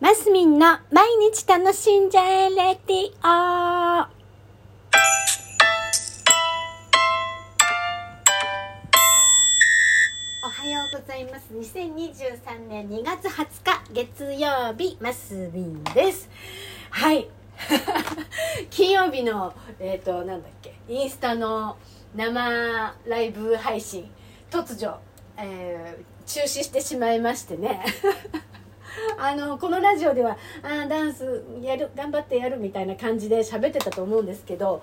マスミンの毎日楽しんじゃえレディオおはようございます。2023年2月20日月曜日マスミンです。はい。金曜日のえっ、ー、となんだっけインスタの生ライブ配信突如、えー、中止してしまいましてね。あのこのラジオではあダンスやる頑張ってやるみたいな感じで喋ってたと思うんですけど、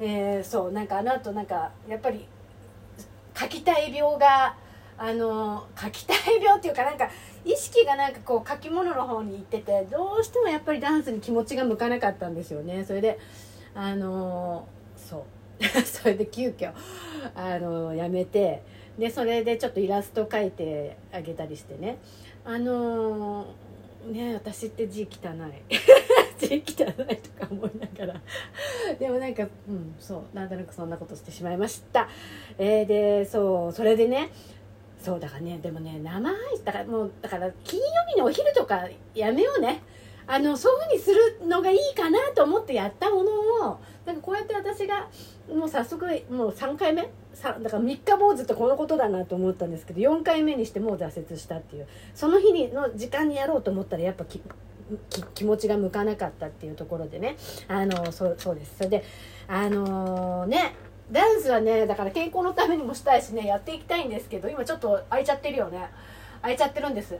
えー、そうなんかあの後なんかやっぱり書きたい病があの書きたい病っていうかなんか意識がなんかこう書き物の方に行っててどうしてもやっぱりダンスに気持ちが向かなかったんですよね。それであのそう。それで急遽あのやめてでそれでちょっとイラスト描いてあげたりしてね。あのー、ね私って字汚い。字汚いとか思いながら。でもなんかうんそうなんとなくそんなことしてしまいました。えー、でそうそれでねそうだからねでもね生配信だからもうだから金曜日のお昼とかやめようねあのそういうふうにするのがいいかなと思ってやったものをなんかこうやって私がもう早速もう3回目？だから3日坊主ってこのことだなと思ったんですけど4回目にしてもう挫折したっていう。その日にの時間にやろうと思ったらやっぱ気持ちが向かなかったっていうところでね。あのそうそうです。それであのー、ねダンスはねだから健康のためにもしたいしねやっていきたいんですけど今ちょっと空いちゃってるよね。空いちゃってるんです。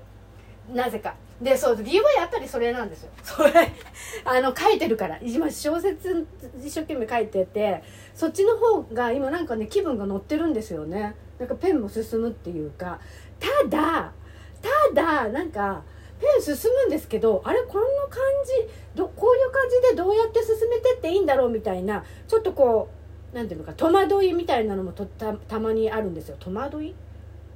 なぜか。でそう理由はやっぱりそれなんですよ。それあの書いてるから。今小説一生懸命書いててそっちの方が今なんかね気分が乗ってるんですよね。なんかペンも進むっていうか。ただただなんかペン進むんですけどあれこの感じどこういう感じでどうやって進めてっていいんだろうみたいなちょっとこう何ていうのか戸惑いみたいなのもとたたまにあるんですよ。戸惑いっ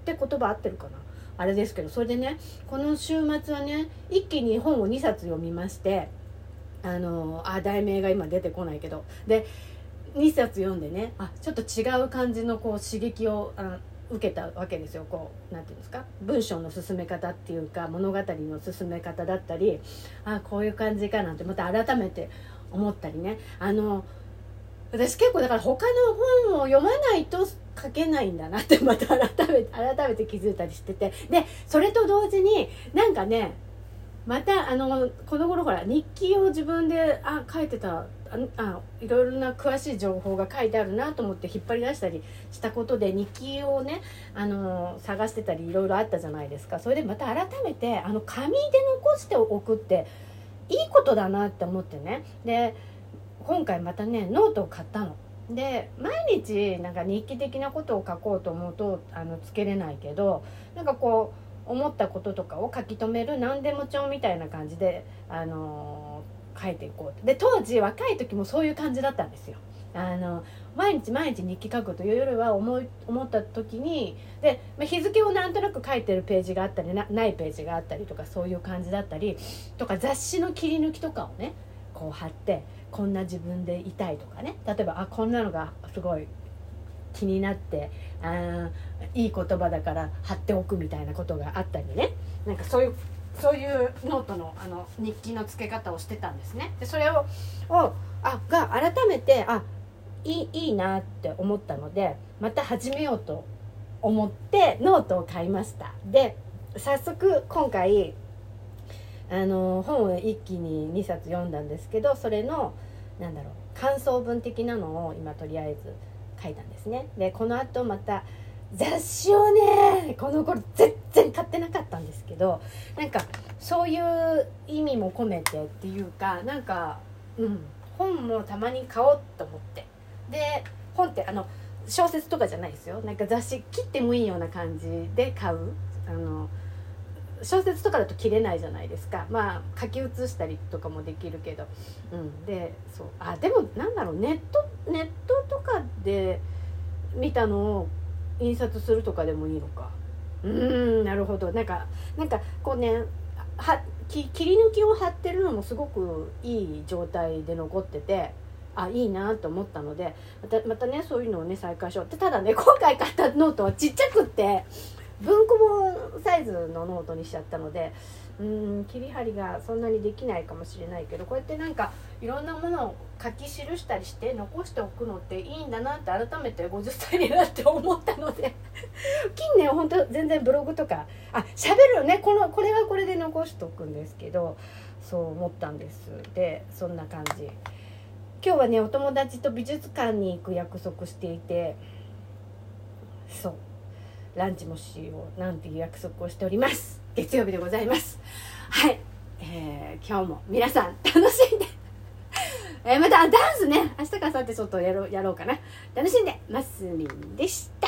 て言葉合ってるかな？あれですけどそれでねこの週末はね一気に本を2冊読みましてあのあ題名が今出てこないけどで2冊読んでねあちょっと違う感じのこう刺激をあ受けたわけですよ。こう何て言うんですか？文章の進め方っていうか物語の進め方だったりあこういう感じかなんてまた改めて思ったりね。あの私結構だから他の本を読まないと書けないんだなってまた改めて改めて気づいたりしてて。でそれと同時になんかねまたあのこの頃ほら日記を自分であ書いてたああいろいろな詳しい情報が書いてあるなと思って引っ張り出したりしたことで日記をねあの探してたりいろいろあったじゃないですか。それでまた改めてあの紙で残しておくっていいことだなって思ってね。で今回またねノートを買ったの。で毎日なんか日記的なことを書こうと思うとあのつけれないけどなんかこう思ったこととかを書き留める何でも帳みたいな感じで、あのー、書いていこうで当時若い時もそういう感じだったんですよ。あの毎日毎日日記書くというよりは思い思った時にで、まあ、日付をなんとなく書いてるページがあったりなないページがあったりとかそういう感じだったりとか雑誌の切り抜きとかをねこう貼ってこんな自分でいたいとかね例えばあこんなのがすごい気になってあいい言葉だから貼っておくみたいなことがあったりねなんかそういうそういうノートのあの日記の付け方をしてたんですね。でそれををあが改めてあいいいいなって思ったのでまた始めようと思ってノートを買いました。で早速今回あの本を一気に2冊読んだんですけどそれのなんだろう感想文的なのを今とりあえず書いたんですね。でこのあとまた雑誌をねこの頃全然買ってなかったんですけどなんかそういう意味も込めてっていうかなんかうん本もたまに買おうと思って。で本ってあの小説とかじゃないですよ。なんか雑誌切ってもいいような感じで買う。あの小説とかだと切れないじゃないですか。まあ書き写したりとかもできるけど、うん、でそう。あでもなんだろう。ネットネットとかで見たのを印刷するとかでもいいのか。うんなるほど。なんかなんかこうねは切り抜きを貼ってるのもすごくいい状態で残っててあいいなと思ったのでまたまたねそういうのをね再開しよう。ってただね今回買ったノートはちっちゃくって。文庫本サイズのノートにしちゃったのでうん切り張りがそんなにできないかもしれないけどこうやってなんかいろんなものを書き記したりして残しておくのっていいんだなって改めて50歳になって思ったので。近年本当全然ブログとかあ喋るよねこのこれはこれで残しておくんですけどそう思ったんです。でそんな感じ。今日はねお友達と美術館に行く約束していてそう。ランチもしようなんていう約束をしております。月曜日でございます。はい、えー、今日も皆さん楽しんで。え、またダンスね。明日からさってちょっとやろうやろうかな。楽しんでますみんでした。